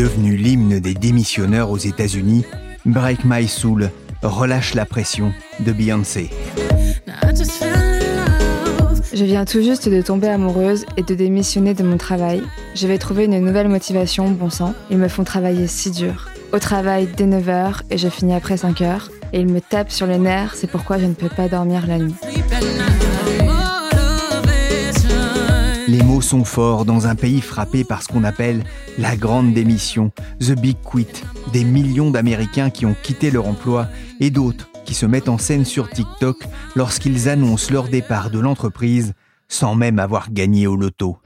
Devenu l'hymne des démissionneurs aux États-Unis. Break My Soul, relâche la pression de Beyoncé. Je viens tout juste de tomber amoureuse et de démissionner de mon travail. Je vais trouver une nouvelle motivation, bon sang. Ils me font travailler si dur. Au travail dès 9h et je finis après 5h. Et ils me tapent sur les nerfs, c'est pourquoi je ne peux pas dormir la nuit. Les mots sont forts dans un pays frappé par ce qu'on appelle la grande démission, The Big Quit, des millions d'Américains qui ont quitté leur emploi et d'autres qui se mettent en scène sur TikTok lorsqu'ils annoncent leur départ de l'entreprise sans même avoir gagné au loto.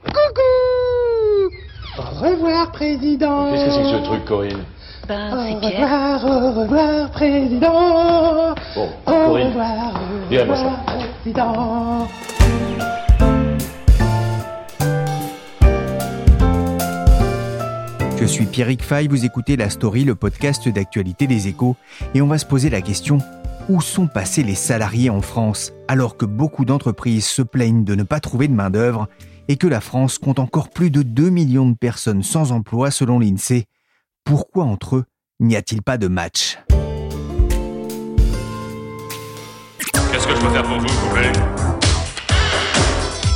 Au revoir, président. Qu'est-ce que c'est que ce truc, Corinne Ben, Au revoir, au revoir, président. Bon, Au Corinne, revoir, au revoir, président. Je suis Pierrick Fay, vous écoutez La Story, le podcast d'actualité des échos, et on va se poser la question où sont passés les salariés en France alors que beaucoup d'entreprises se plaignent de ne pas trouver de main-d'œuvre et que la France compte encore plus de 2 millions de personnes sans emploi selon l'INSEE Pourquoi entre eux n'y a-t-il pas de match? Qu'est-ce que je peux faire pour vous, poupée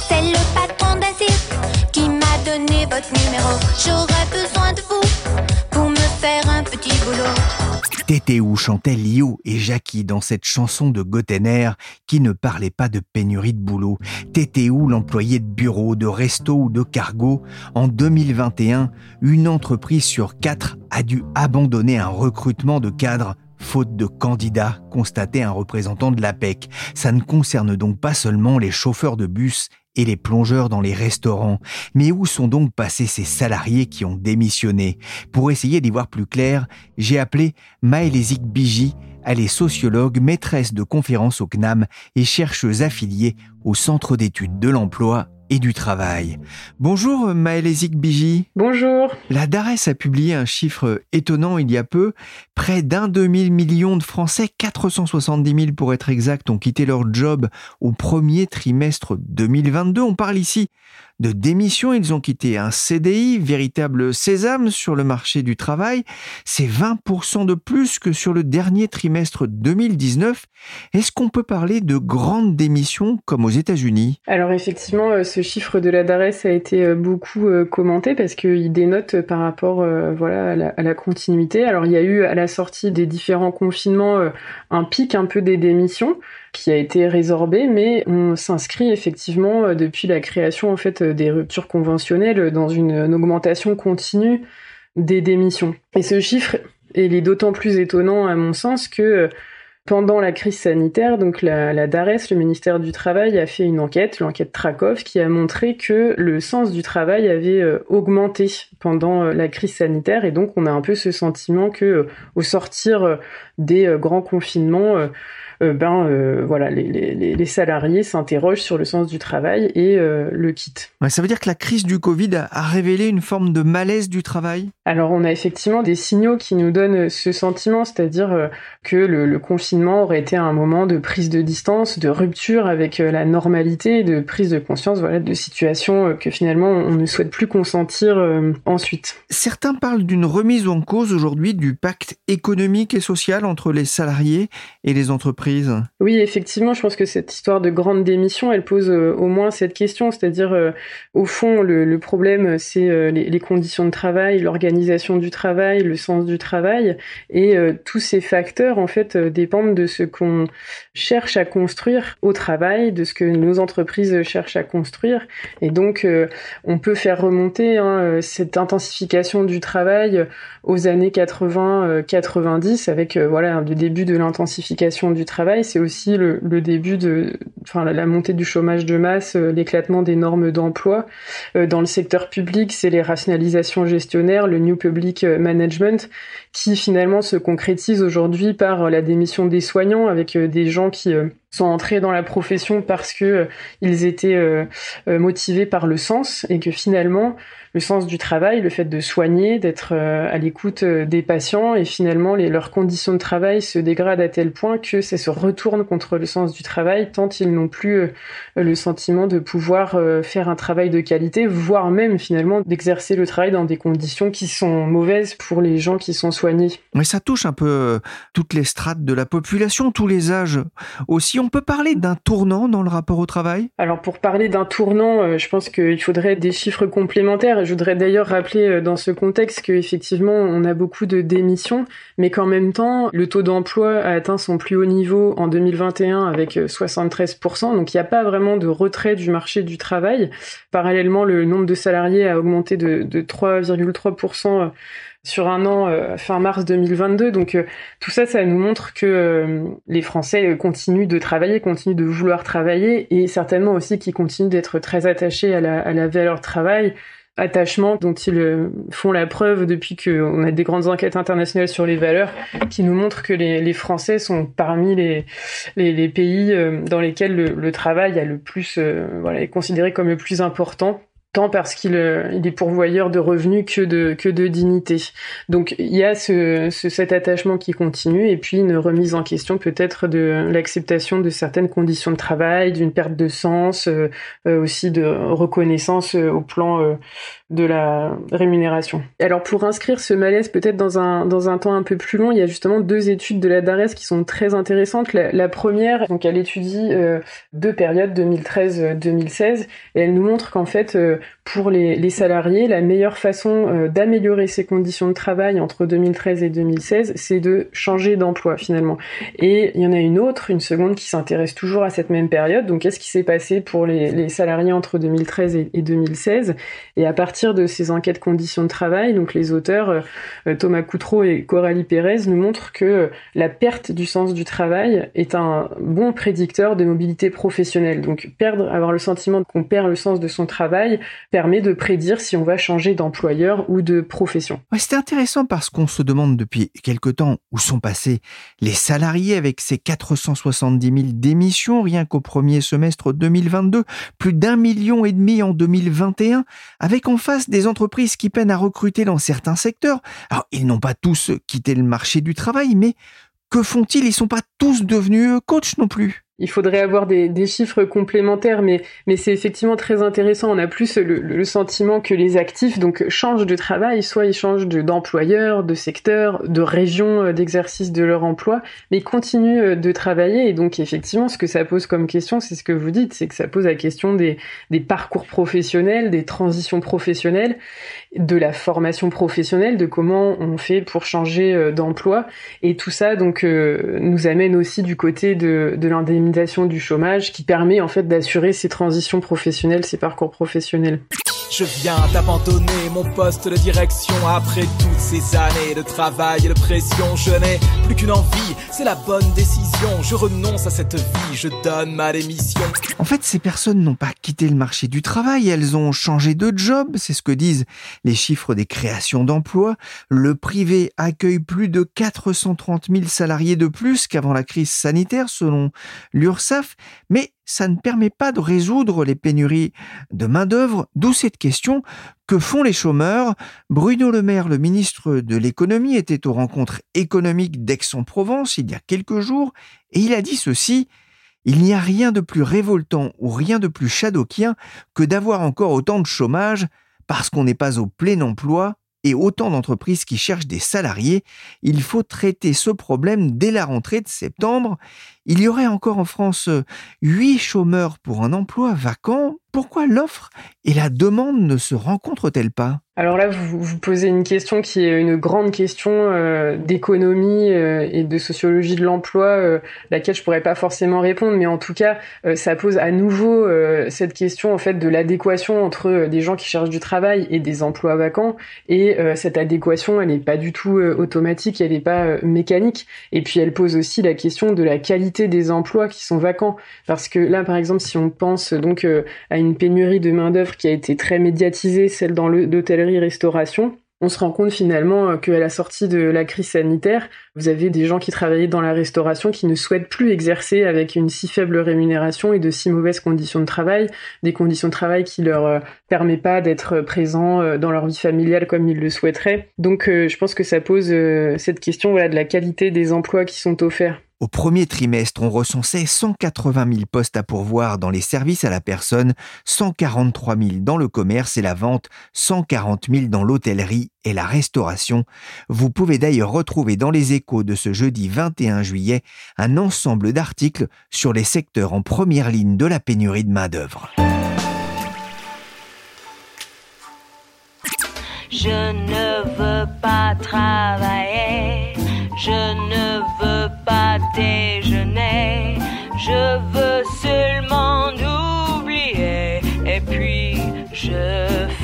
C'est le patron d'un cirque qui m'a donné votre numéro. J'aurais besoin boulot. Tétéou chantait Lio et Jackie dans cette chanson de Gottener qui ne parlait pas de pénurie de boulot. Tétéou, l'employé de bureau, de resto ou de cargo, en 2021, une entreprise sur quatre a dû abandonner un recrutement de cadres faute de candidats, constatait un représentant de l'APEC. Ça ne concerne donc pas seulement les chauffeurs de bus et les plongeurs dans les restaurants. Mais où sont donc passés ces salariés qui ont démissionné? Pour essayer d'y voir plus clair, j'ai appelé Maëlésique Biji. Elle est sociologue, maîtresse de conférences au CNAM et chercheuse affiliée au Centre d'études de l'emploi et du travail. Bonjour Maëlésique Biji. Bonjour. La DARES a publié un chiffre étonnant il y a peu. Près d'un demi-million de Français, 470 000 pour être exact, ont quitté leur job au premier trimestre 2022. On parle ici de démission. Ils ont quitté un CDI, véritable sésame sur le marché du travail. C'est 20% de plus que sur le dernier trimestre 2019. Est-ce qu'on peut parler de grandes démissions comme aux États-Unis? Alors effectivement, euh, ce chiffre de la DARES a été euh, beaucoup euh, commenté parce qu'il dénote par rapport voilà, à la, continuité. Alors il y a eu à la sortie des différents confinements un pic un peu des démissions qui a été résorbé, mais on s'inscrit effectivement euh, depuis la création en fait euh, des ruptures conventionnelles dans une, augmentation continue des démissions. Et ce chiffre, il est d'autant plus étonnant à mon sens que euh, pendant la crise sanitaire, donc la, DARES, le ministère du Travail, a fait une enquête, l'enquête Trakoff, qui a montré que le sens du travail avait augmenté pendant la crise sanitaire, et donc on a un peu ce sentiment que, au sortir des grands confinements, ben voilà, les, les, les salariés s'interrogent sur le sens du travail et le quittent. Ouais, ça veut dire que la crise du Covid a révélé une forme de malaise du travail? Alors on a effectivement des signaux qui nous donnent ce sentiment, c'est-à-dire que le, le, confinement aurait été un moment de prise de distance, de rupture avec la normalité, de prise de conscience voilà, de situations que finalement on ne souhaite plus consentir ensuite. Certains parlent d'une remise en cause aujourd'hui du pacte économique et social entre les salariés et les entreprises. Oui, effectivement, je pense que cette histoire de grande démission, elle pose euh, au moins cette question, c'est-à-dire euh, au fond, le, problème, c'est euh, les, les, conditions de travail, l'organisation du travail, le sens du travail, et tous ces facteurs, en fait, dépendent de ce qu'on cherche à construire au travail, de ce que nos entreprises cherchent à construire, et donc on peut faire remonter hein, cette intensification du travail aux années 80-90 avec voilà le début de l'intensification du travail. C'est aussi le, début de, la, montée du chômage de masse, l'éclatement des normes d'emploi dans le secteur public. C'est les rationalisations gestionnaires, le new public management qui finalement se concrétise aujourd'hui par la démission des soignants avec des gens qui sont entrés dans la profession parce que ils étaient motivés par le sens et que finalement le sens du travail, le fait de soigner, d'être à l'écoute des patients et finalement leurs conditions de travail se dégradent à tel point que ça se retourne contre le sens du travail tant ils n'ont plus le sentiment de pouvoir faire un travail de qualité, voire même finalement d'exercer le travail dans des conditions qui sont mauvaises pour les gens qui sont Mais ça touche un peu toutes les strates de la population, tous les âges aussi. On peut parler d'un tournant dans le rapport au travail? Alors pour parler d'un tournant, je pense qu'il faudrait des chiffres complémentaires je voudrais d'ailleurs rappeler euh, dans ce contexte qu'effectivement, on a beaucoup de démissions, mais qu'en même temps, le taux d'emploi a atteint son plus haut niveau en 2021 avec 73%. Euh, donc il n'y a pas vraiment de retrait du marché du travail. Parallèlement, le nombre de salariés a augmenté de, de 3,3% sur un an fin mars 2022. Donc tout ça, ça nous montre que les Français continuent de travailler, continuent de vouloir travailler et certainement aussi qu'ils continuent d'être très attachés à la, à la valeur travail attachement dont ils euh, font la preuve depuis qu'on a des grandes enquêtes internationales sur les valeurs qui nous montrent que les, les Français sont parmi les, les, les pays euh, dans lesquels le, le, travail a le plus, euh, voilà, est considéré comme le plus important tant parce qu'il il est pourvoyeur de revenus que de que de dignité. Donc il y a ce, ce, cet attachement qui continue et puis une remise en question peut-être de l'acceptation de certaines conditions de travail, d'une perte de sens, euh, aussi de reconnaissance au plan de la rémunération. Alors pour inscrire ce malaise peut-être dans un dans un temps un peu plus long, il y a justement deux études de la DARES qui sont très intéressantes. La, première, donc elle étudie euh, deux périodes 2013-2016 et elle nous montre qu'en fait euh, pour les, salariés, la meilleure façon euh, d'améliorer ses conditions de travail entre 2013 et 2016, c'est de changer d'emploi finalement. Et il y en a une autre, une seconde qui s'intéresse toujours à cette même période. Donc qu'est-ce qui s'est passé pour les, les, salariés entre 2013 et, et 2016 Et à partir de ces enquêtes conditions de travail, donc les auteurs euh, Thomas Coutreau et Coralie Pérez nous montrent que la perte du sens du travail est un bon prédicteur de mobilité professionnelle. Donc perdre, avoir le sentiment qu'on perd le sens de son travail permet de prédire si on va changer d'employeur ou de profession. Ouais, C'était intéressant parce qu'on se demande depuis quelque temps où sont passés les salariés avec ces 470 000 démissions rien qu'au premier semestre 2022, plus d'un million et demi en 2021, avec enfin des entreprises qui peinent à recruter dans certains secteurs. Alors, ils n'ont pas tous quitté le marché du travail, mais que font-ils? Ils sont pas tous devenus coachs non plus il faudrait avoir des, chiffres complémentaires, mais, c'est effectivement très intéressant. On a plus le, sentiment que les actifs donc changent de travail, soit ils changent d'employeur, de, secteur, de région euh, d'exercice de leur emploi, mais continuent euh, de travailler. Et donc effectivement, ce que ça pose comme question, c'est ce que vous dites, c'est que ça pose la question des, des parcours professionnels, des transitions professionnelles, de la formation professionnelle, de comment on fait pour changer euh, d'emploi. Et tout ça donc nous amène aussi du côté de, de du chômage qui permet en fait d'assurer ces transitions professionnelles, ces parcours professionnels. Je viens d'abandonner mon poste de direction après toutes ces années de travail et de pression. Je n'ai plus qu'une envie, c'est la bonne décision. Je renonce à cette vie, je donne ma démission. En fait, ces personnes n'ont pas quitté le marché du travail, elles ont changé de job, c'est ce que disent les chiffres des créations d'emplois. Le privé accueille plus de 430 000 salariés de plus qu'avant la crise sanitaire, selon l'URSSAF, mais ça ne permet pas de résoudre les pénuries de main-d'œuvre, d'où cette question que font les chômeurs? Bruno Le Maire, le ministre de l'économie, était aux rencontres économiques d'Aix-en-Provence il y a quelques jours et il a dit ceci il n'y a rien de plus révoltant ou rien de plus chadokien que d'avoir encore autant de chômage parce qu'on n'est pas au plein emploi et autant d'entreprises qui cherchent des salariés, il faut traiter ce problème dès la rentrée de septembre. Il y aurait encore en France 8 chômeurs pour un emploi vacant. Pourquoi l'offre et la demande ne se rencontrent-elles pas? Alors là, vous, vous posez une question qui est une grande question euh, d'économie euh, et de sociologie de l'emploi, euh, laquelle je pourrais pas forcément répondre, mais en tout cas, ça pose à nouveau cette question en fait de l'adéquation entre des gens qui cherchent du travail et des emplois vacants. Et cette adéquation, elle n'est pas du tout automatique, elle n'est pas mécanique. Et puis elle pose aussi la question de la qualité des emplois qui sont vacants, parce que là, par exemple, si on pense donc à une pénurie de main d'œuvre qui a été très médiatisée, celle dans l'hôtellerie restauration, on se rend compte finalement euh, qu'à la sortie de la crise sanitaire, vous avez des gens qui travaillaient dans la restauration qui ne souhaitent plus exercer avec une si faible rémunération et de si mauvaises conditions de travail, des conditions de travail qui leur euh, permettent pas d'être présents euh, dans leur vie familiale comme ils le souhaiteraient. Donc je pense que ça pose cette question voilà, de la qualité des emplois qui sont offerts. Au premier trimestre, on recensait 180 000 postes à pourvoir dans les services à la personne, 143 000 dans le commerce et la vente, 140 000 dans l'hôtellerie et la restauration. Vous pouvez d'ailleurs retrouver dans les échos de ce jeudi 21 juillet un ensemble d'articles sur les secteurs en première ligne de la pénurie de main-d'œuvre. Je ne veux pas travailler, pas déjeuner, je veux seulement oublier et puis je.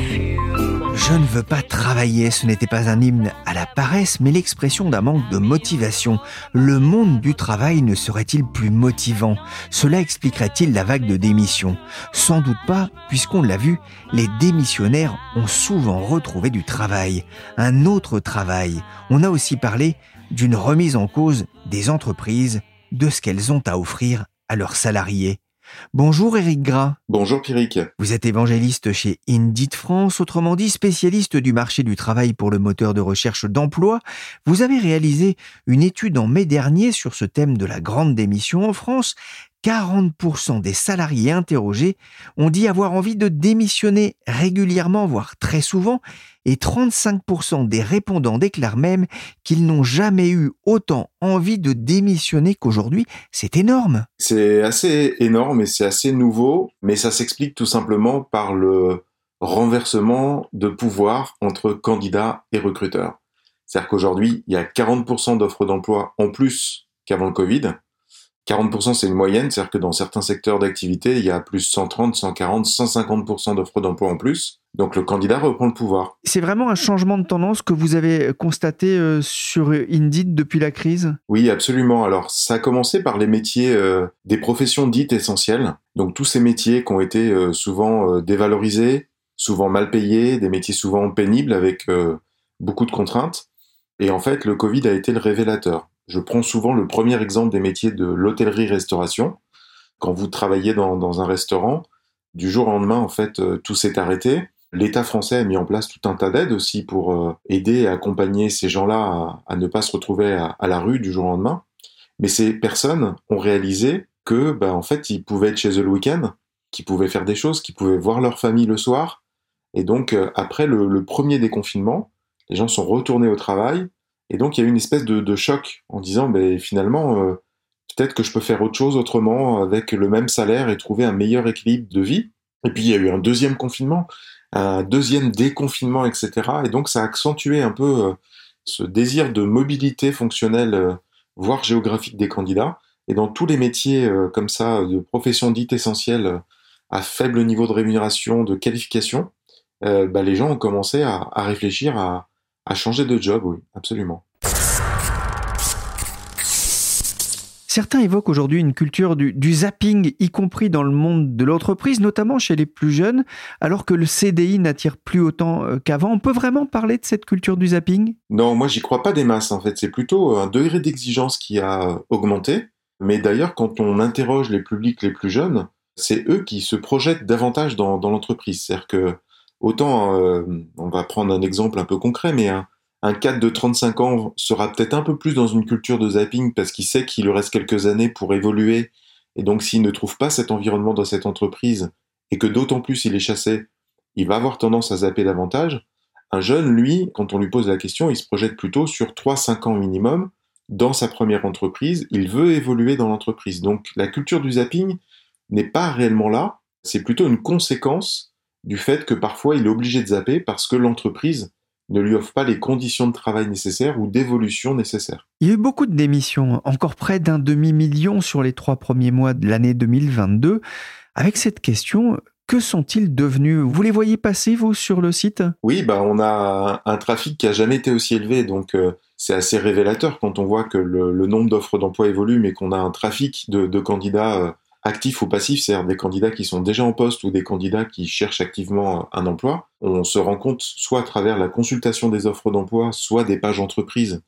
Je ne veux pas travailler, ce n'était pas un hymne à la paresse, mais l'expression d'un manque de motivation. Le monde du travail ne serait-il plus motivant? Cela expliquerait-il la vague de démissions Sans doute pas, puisqu'on l'a vu, les démissionnaires ont souvent retrouvé du travail, un autre travail. On a aussi parlé d'une remise en cause des entreprises, de ce qu'elles ont à offrir à leurs salariés. Bonjour Éric Gras. Bonjour Pierrick. Vous êtes évangéliste chez Indeed France, autrement dit spécialiste du marché du travail pour le moteur de recherche d'emploi. Vous avez réalisé une étude en mai dernier sur ce thème de la grande démission en France. 40% des salariés interrogés ont dit avoir envie de démissionner régulièrement, voire très souvent, et 35% des répondants déclarent même qu'ils n'ont jamais eu autant envie de démissionner qu'aujourd'hui. C'est énorme. C'est assez énorme et c'est assez nouveau, mais ça s'explique tout simplement par le renversement de pouvoir entre candidats et recruteurs. C'est-à-dire qu'aujourd'hui, il y a 40% d'offres d'emploi en plus qu'avant le Covid. 40% c'est une moyenne, c'est-à-dire que dans certains secteurs d'activité, il y a plus 130, 140, 150% d'offres d'emploi en plus. Donc le candidat reprend le pouvoir. C'est vraiment un changement de tendance que vous avez constaté euh, sur Indeed depuis la crise? Oui, absolument. Alors ça a commencé par les métiers euh, des professions dites essentielles. Donc tous ces métiers qui ont été euh, souvent dévalorisés, souvent mal payés, des métiers souvent pénibles avec beaucoup de contraintes. Et en fait, le Covid a été le révélateur. Je prends souvent le premier exemple des métiers de l'hôtellerie-restauration. Quand vous travaillez dans, un restaurant, du jour au lendemain, en fait, euh, tout s'est arrêté. L'État français a mis en place tout un tas d'aides aussi pour euh, aider et accompagner ces gens-là à, ne pas se retrouver à, la rue du jour au lendemain. Mais ces personnes ont réalisé que, bah, en fait, ils pouvaient être chez eux le week-end, qu'ils pouvaient faire des choses, qu'ils pouvaient voir leur famille le soir. Et donc, euh, après le, le, premier déconfinement, les gens sont retournés au travail et donc il y a eu une espèce de, choc en disant, ben, finalement, euh, peut-être que je peux faire autre chose autrement avec le même salaire et trouver un meilleur équilibre de vie. Et puis il y a eu un deuxième confinement, un deuxième déconfinement, etc. Et donc ça a accentué un peu euh, ce désir de mobilité fonctionnelle, euh, voire géographique des candidats. Et dans tous les métiers comme ça, de professions dites essentielles, à faible niveau de rémunération, de qualification, bah, les gens ont commencé à réfléchir à, à changer de job, oui, absolument. Certains évoquent aujourd'hui une culture du, du, zapping, y compris dans le monde de l'entreprise, notamment chez les plus jeunes, alors que le CDI n'attire plus autant euh, qu'avant. On peut vraiment parler de cette culture du zapping? Non, moi j'y crois pas des masses en fait. C'est plutôt un degré d'exigence qui a augmenté. Mais d'ailleurs, quand on interroge les publics les plus jeunes, c'est eux qui se projettent davantage dans, dans l'entreprise. C'est-à-dire que autant, euh, on va prendre un exemple un peu concret, mais un, un cadre de 35 ans sera peut-être un peu plus dans une culture de zapping parce qu'il sait qu'il lui reste quelques années pour évoluer. Et donc, s'il ne trouve pas cet environnement dans cette entreprise et que d'autant plus il est chassé, il va avoir tendance à zapper davantage. Un jeune, lui, quand on lui pose la question, il se projette plutôt sur 3-5 ans minimum dans sa première entreprise. Il veut évoluer dans l'entreprise. Donc, la culture du zapping n'est pas réellement là. C'est plutôt une conséquence du fait que parfois il est obligé de zapper parce que l'entreprise ne lui offre pas les conditions de travail nécessaires ou d'évolution nécessaires. Il y a eu beaucoup de démissions, encore près d'un demi-million sur les trois premiers mois de l'année 2022. Avec cette question, que sont-ils devenus? Vous les voyez passer, vous, sur le site? Oui, bah, on a un, trafic qui a jamais été aussi élevé, donc euh, c'est assez révélateur quand on voit que le, le nombre d'offres d'emploi évolue, mais qu'on a un trafic de, de candidats euh, actifs ou passifs, c'est-à-dire des candidats qui sont déjà en poste ou des candidats qui cherchent activement un emploi. On se rend compte soit à travers la consultation des offres d'emploi, soit des pages entreprises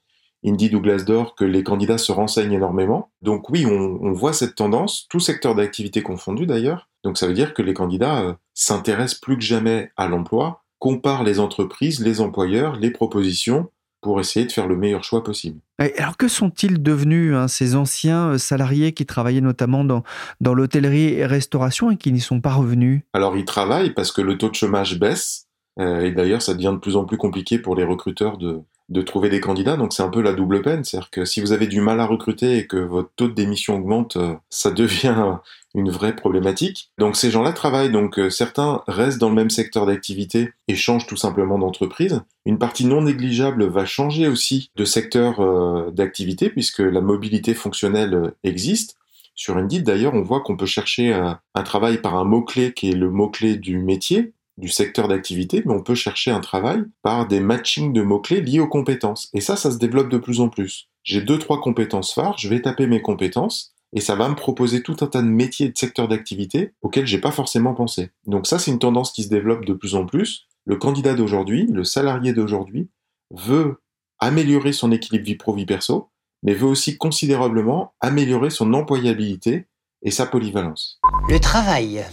Indeed ou Glassdoor que les candidats se renseignent énormément. Donc oui, on, voit cette tendance, tout secteur d'activité confondu d'ailleurs. Donc ça veut dire que les candidats euh, s'intéressent plus que jamais à l'emploi, comparent les entreprises, les employeurs, les propositions pour essayer de faire le meilleur choix possible. Alors que sont-ils devenus hein, ces anciens euh, salariés qui travaillaient notamment dans, dans l'hôtellerie et restauration et qui n'y sont pas revenus? Alors ils travaillent parce que le taux de chômage baisse euh, et d'ailleurs ça devient de plus en plus compliqué pour les recruteurs de, de trouver des candidats, donc c'est un peu la double peine. C'est-à-dire que si vous avez du mal à recruter et que votre taux de démission augmente, euh, ça devient une vraie problématique. Donc ces gens-là travaillent, donc euh, certains restent dans le même secteur d'activité et changent tout simplement d'entreprise. Une partie non négligeable va changer aussi de secteur euh, d'activité puisque la mobilité fonctionnelle existe. Sur Indeed, d'ailleurs, on voit qu'on peut chercher un travail par un mot-clé qui est le mot-clé du métier, du secteur d'activité, mais on peut chercher un travail par des matchings de mots-clés liés aux compétences. Et ça, ça se développe de plus en plus. J'ai deux, trois compétences phares, je vais taper mes compétences, et ça va me proposer tout un tas de métiers et de secteurs d'activité auxquels j'ai pas forcément pensé. Donc ça, c'est une tendance qui se développe de plus en plus. Le candidat d'aujourd'hui, le salarié d'aujourd'hui, veut améliorer son équilibre vie pro-vie perso, mais veut aussi considérablement améliorer son employabilité et sa polyvalence. Le travail.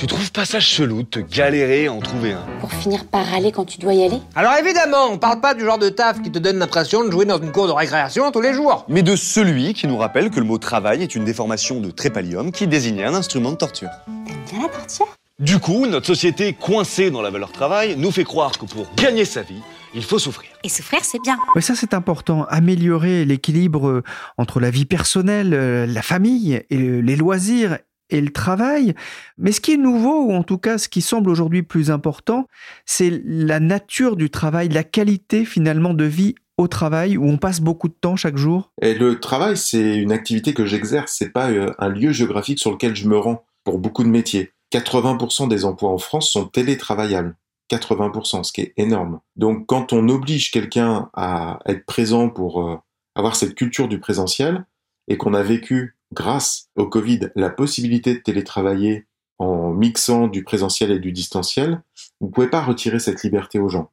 Tu trouves pas ça chelou de te galérer à en trouver un Pour finir par râler quand tu dois y aller Alors évidemment, on parle pas du genre de taf qui te donne l'impression de jouer dans une cour de récréation tous les jours. Mais de celui qui nous rappelle que le mot travail est une déformation de trépalium qui désignait un instrument de torture. T'aimes bien la torture? Du coup, notre société coincée dans la valeur travail nous fait croire que pour gagner sa vie, il faut souffrir. Et souffrir, c'est bien. Oui, ça c'est important. Améliorer l'équilibre entre la vie personnelle, euh, la famille et les loisirs et le travail. Mais ce qui est nouveau, ou en tout cas ce qui semble aujourd'hui plus important, c'est la nature du travail, la qualité finalement de vie au travail, où on passe beaucoup de temps chaque jour. Et le travail, c'est une activité que j'exerce, c'est pas euh, un lieu géographique sur lequel je me rends pour beaucoup de métiers. 80% des emplois en France sont télétravaillables. 80%, ce qui est énorme. Donc quand on oblige quelqu'un à être présent pour euh, avoir cette culture du présentiel, et qu'on a vécu grâce au Covid, la possibilité de télétravailler en mixant du présentiel et du distanciel, vous ne pouvez pas retirer cette liberté aux gens.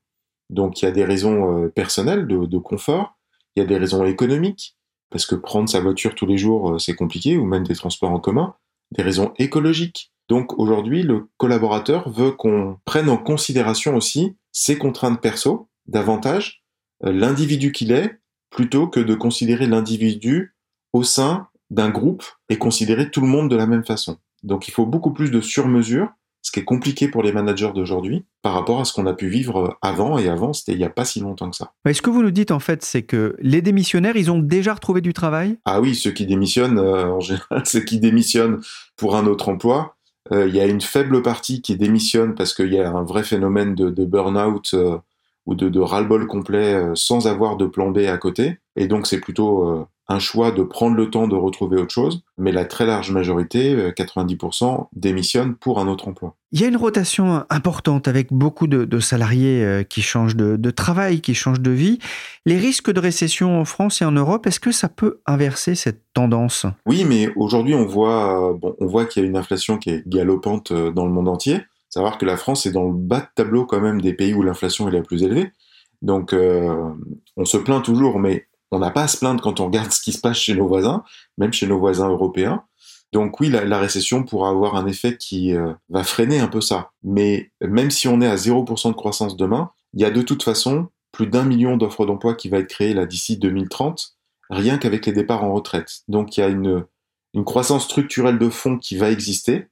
Donc il y a des raisons euh, personnelles de, confort, il y a des raisons économiques, parce que prendre sa voiture tous les jours, euh, c'est compliqué, ou même des transports en commun, des raisons écologiques. Donc aujourd'hui, le collaborateur veut qu'on prenne en considération aussi ses contraintes perso, davantage, euh, l'individu qu'il est, plutôt que de considérer l'individu au sein d'un groupe et considérer tout le monde de la même façon. Donc il faut beaucoup plus de sur-mesure, ce qui est compliqué pour les managers d'aujourd'hui par rapport à ce qu'on a pu vivre avant et avant, c'était il n'y a pas si longtemps que ça. Mais ce que vous nous dites en fait, c'est que les démissionnaires, ils ont déjà retrouvé du travail? Ah oui, ceux qui démissionnent, euh, en général, ceux qui démissionnent pour un autre emploi, euh, il y a une faible partie qui démissionne parce qu'il y a un vrai phénomène de, de burn-out euh, ou de, de ras-le-bol complet sans avoir de plan B à côté. Et donc c'est plutôt un choix de prendre le temps de retrouver autre chose, mais la très large majorité, euh, 90%, démissionne pour un autre emploi. Il y a une rotation importante avec beaucoup de, de salariés euh, qui changent de, de, travail, qui changent de vie. Les risques de récession en France et en Europe, est-ce que ça peut inverser cette tendance? Oui, mais aujourd'hui, on voit, bon, on voit qu'il y a une inflation qui est galopante euh, dans le monde entier. Savoir que la France est dans le bas de tableau quand même des pays où l'inflation est la plus élevée. Donc, euh, on se plaint toujours, mais on n'a pas à se plaindre quand on regarde ce qui se passe chez nos voisins, même chez nos voisins européens. Donc oui, la, récession pourra avoir un effet qui euh, va freiner un peu ça. Mais même si on est à 0% de croissance demain, il y a de toute façon plus d'un million d'offres d'emploi qui va être créées là d'ici 2030, rien qu'avec les départs en retraite. Donc il y a une, une croissance structurelle de fonds qui va exister.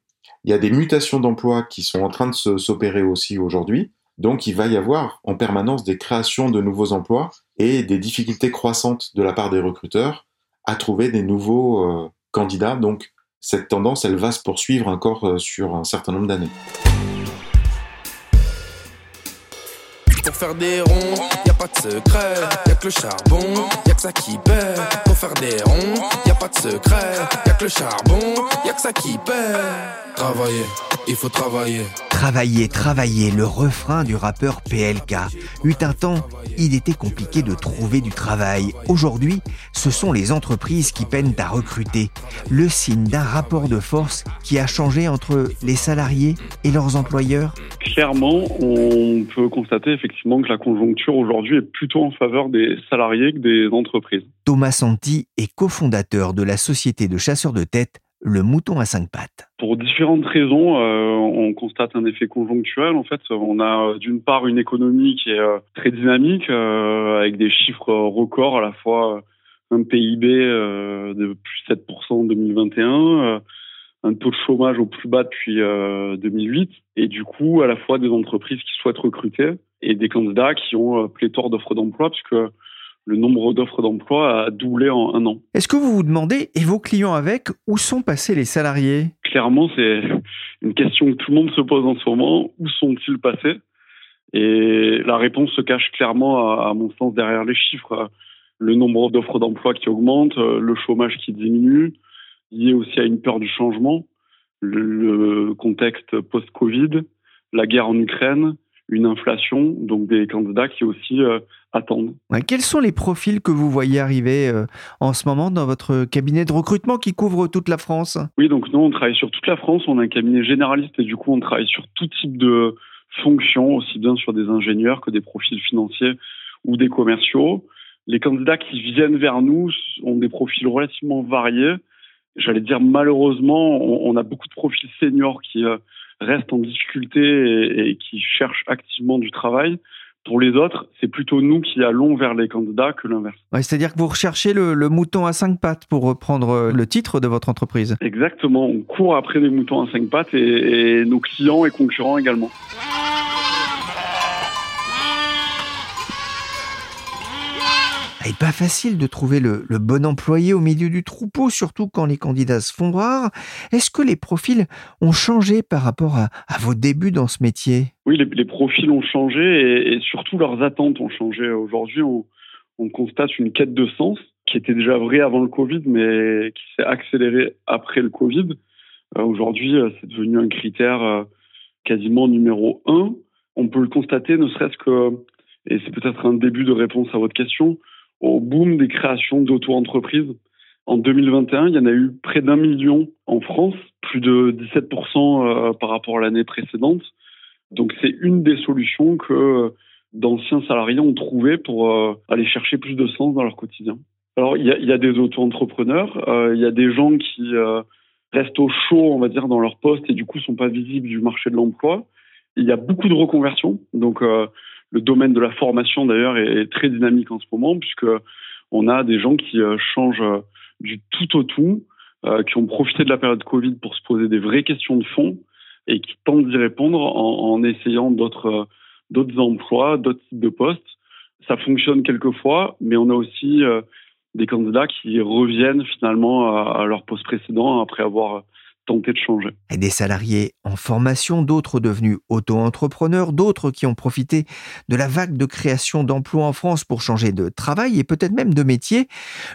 Il y a des mutations d'emplois qui sont en train de s'opérer aussi aujourd'hui. Donc il va y avoir en permanence des créations de nouveaux emplois et des difficultés croissantes de la part des recruteurs à trouver des nouveaux euh, candidats. Donc cette tendance, elle va se poursuivre encore euh, sur un certain nombre d'années. Pour faire des ronds, y a pas de secret, y a que le charbon, y a que ça qui paie. Pour faire des ronds, y a pas de secret, y a que le charbon, y a que ça qui paie. Travailler, il faut travailler. Travailler, travailler, le refrain du rappeur PLK. Eut un temps, il était compliqué de trouver du travail. Aujourd'hui, ce sont les entreprises qui peinent à recruter. Le signe d'un rapport de force qui a changé entre les salariés et leurs employeurs. Clairement, on peut constater effectivement que la conjoncture aujourd'hui est plutôt en faveur des salariés que des entreprises. Thomas Santi est cofondateur de la société de chasseurs de tête le mouton à cinq pattes Pour différentes raisons, euh, on constate un effet conjoncturel. En fait, on a euh, d'une part une économie qui est euh, très dynamique, avec des chiffres records, à la fois un PIB de plus 7% en 2021, un taux de chômage au plus bas depuis 2008, et du coup, à la fois des entreprises qui souhaitent recruter et des candidats qui ont pléthore d'offres d'emploi, puisque le nombre d'offres d'emploi a doublé en un an. Est-ce que vous vous demandez, et vos clients avec, où sont passés les salariés? Clairement, c'est une question que tout le monde se pose en ce moment. Où sont-ils passés? Et la réponse se cache clairement, à, mon sens, derrière les chiffres. Le nombre d'offres d'emploi qui augmente, le chômage qui diminue, lié aussi à une peur du changement, le contexte post-Covid, la guerre en Ukraine, une inflation, donc des candidats qui aussi euh, attendent. Ouais, quels sont les profils que vous voyez arriver euh, en ce moment dans votre cabinet de recrutement qui couvre toute la France? Oui, donc nous, on travaille sur toute la France. On a un cabinet généraliste et du coup, on travaille sur tout type de fonctions, aussi bien sur des ingénieurs que des profils financiers ou des commerciaux. Les candidats qui viennent vers nous ont des profils relativement variés. J'allais dire malheureusement, on, on, a beaucoup de profils seniors qui euh, restent en difficulté et, et, qui cherchent activement du travail. Pour les autres, c'est plutôt nous qui allons vers les candidats que l'inverse. Ouais, C'est-à-dire que vous recherchez le, le, mouton à cinq pattes pour reprendre le titre de votre entreprise. Exactement, on court après des moutons à cinq pattes et, et nos clients et concurrents également. Et pas facile de trouver le, bon employé au milieu du troupeau, surtout quand les candidats se font rares. Est-ce que les profils ont changé par rapport à, vos débuts dans ce métier? Oui, les, profils ont changé et, surtout leurs attentes ont changé. Aujourd'hui, on, on, constate une quête de sens qui était déjà vraie avant le Covid, mais qui s'est accélérée après le Covid. Euh, Aujourd'hui, c'est devenu un critère euh, quasiment numéro un. On peut le constater, ne serait-ce que, et c'est peut-être un début de réponse à votre question, au boom des créations d'auto-entreprises. En 2021, il y en a eu près d'un million en France, plus de 17% euh, par rapport à l'année précédente. Donc c'est une des solutions que d'anciens salariés ont trouvé pour euh, aller chercher plus de sens dans leur quotidien. Alors il y a, des auto-entrepreneurs, euh, il y a des gens qui restent au chaud, on va dire, dans leur poste et du coup sont pas visibles du marché de l'emploi. Il y a beaucoup de reconversions, donc le domaine de la formation d'ailleurs est très dynamique en ce moment puisque on a des gens qui euh, changent du tout au tout, euh, qui ont profité de la période Covid pour se poser des vraies questions de fond et qui tentent d'y répondre en, en essayant d'autres d'autres emplois, d'autres types de postes. Ça fonctionne quelquefois, mais on a aussi euh, des candidats qui reviennent finalement à leur poste précédent après avoir tenter de changer. Et des salariés en formation, d'autres devenus auto-entrepreneurs, d'autres qui ont profité de la vague de création d'emplois en France pour changer de travail et peut-être même de métier.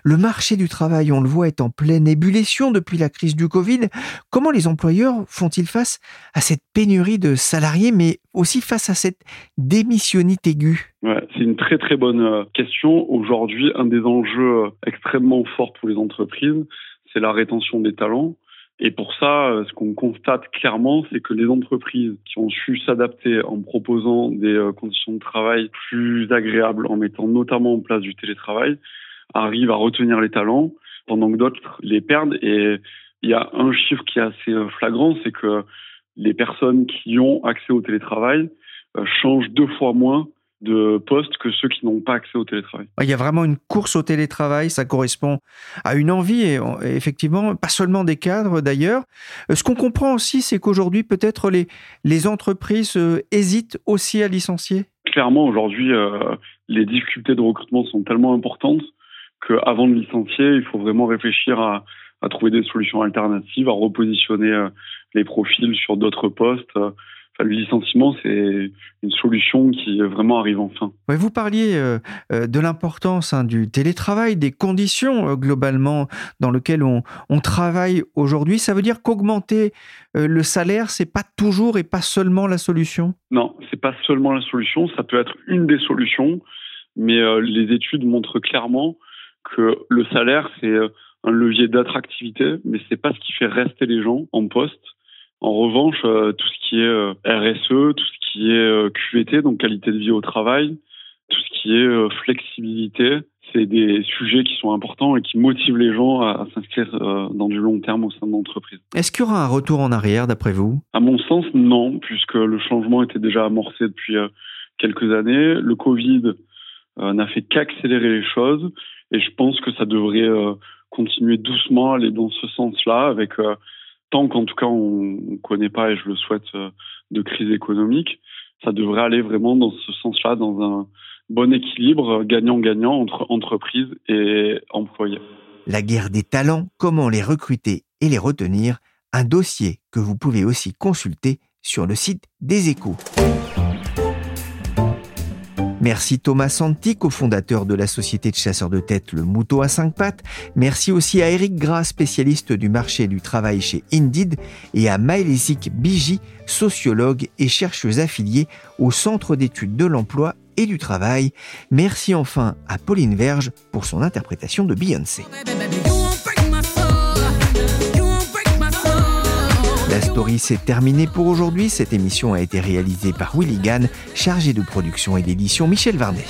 Le marché du travail, on le voit, est en pleine ébullition depuis la crise du Covid. Comment les employeurs font-ils face à cette pénurie de salariés, mais aussi face à cette démissionnite aiguë? Ouais, c'est une très très bonne euh, question. Aujourd'hui, un des enjeux euh, extrêmement forts pour les entreprises, c'est la rétention des talents. Et pour ça, euh, ce qu'on constate clairement, c'est que les entreprises qui ont su s'adapter en proposant des euh, conditions de travail plus agréables, en mettant notamment en place du télétravail, arrivent à retenir les talents, pendant que d'autres les perdent. Et il y a un chiffre qui est assez euh, flagrant, c'est que les personnes qui ont accès au télétravail changent deux fois moins de postes que ceux qui n'ont pas accès au télétravail. Il y a vraiment une course au télétravail, ça correspond à une envie, et effectivement, pas seulement des cadres d'ailleurs. Euh, ce qu'on comprend aussi, c'est qu'aujourd'hui, peut-être les, les entreprises euh, hésitent aussi à licencier. Clairement, aujourd'hui, euh, les difficultés de recrutement sont tellement importantes qu'avant de licencier, il faut vraiment réfléchir à, à trouver des solutions alternatives, à repositionner les profils sur d'autres postes le licenciement, c'est une solution qui vraiment arrive enfin. vous parliez euh, euh, de l'importance hein, du télétravail, des conditions euh, globalement dans lesquelles on, travaille aujourd'hui. Ça veut dire qu'augmenter le salaire, c'est pas toujours et pas seulement la solution? Non, c'est pas seulement la solution. Ça peut être une des solutions, mais les études montrent clairement que le salaire, c'est un levier d'attractivité, mais c'est pas ce qui fait rester les gens en poste. En revanche, euh, tout ce qui est euh, RSE, tout ce qui est euh, QVT, donc qualité de vie au travail, tout ce qui est flexibilité, c'est des sujets qui sont importants et qui motivent les gens à, s'inscrire dans du long terme au sein de l'entreprise. Est-ce qu'il y aura un retour en arrière d'après vous? À mon sens, non, puisque le changement était déjà amorcé depuis quelques années. Le Covid n'a fait qu'accélérer les choses et je pense que ça devrait continuer doucement, aller dans ce sens-là avec tant qu'en tout cas on ne connaît pas, et je le souhaite, euh, de crise économique, ça devrait aller vraiment dans ce sens-là, dans un bon équilibre gagnant-gagnant entre entreprise et employés. La guerre des talents, comment les recruter et les retenir, un dossier que vous pouvez aussi consulter sur le site des échos. Merci Thomas Santi, cofondateur de la société de chasseurs de tête Le Mouton à cinq pattes. Merci aussi à Eric Gras, spécialiste du marché du travail chez Indeed, et à Maëlysik Biji, sociologue et chercheuse affiliée au Centre d'études de l'emploi et du travail. Merci enfin à Pauline Verge pour son interprétation de Beyoncé. La story s'est terminée pour aujourd'hui. Cette émission a été réalisée par Willy Gann, chargé de production et d'édition Michel Varnet.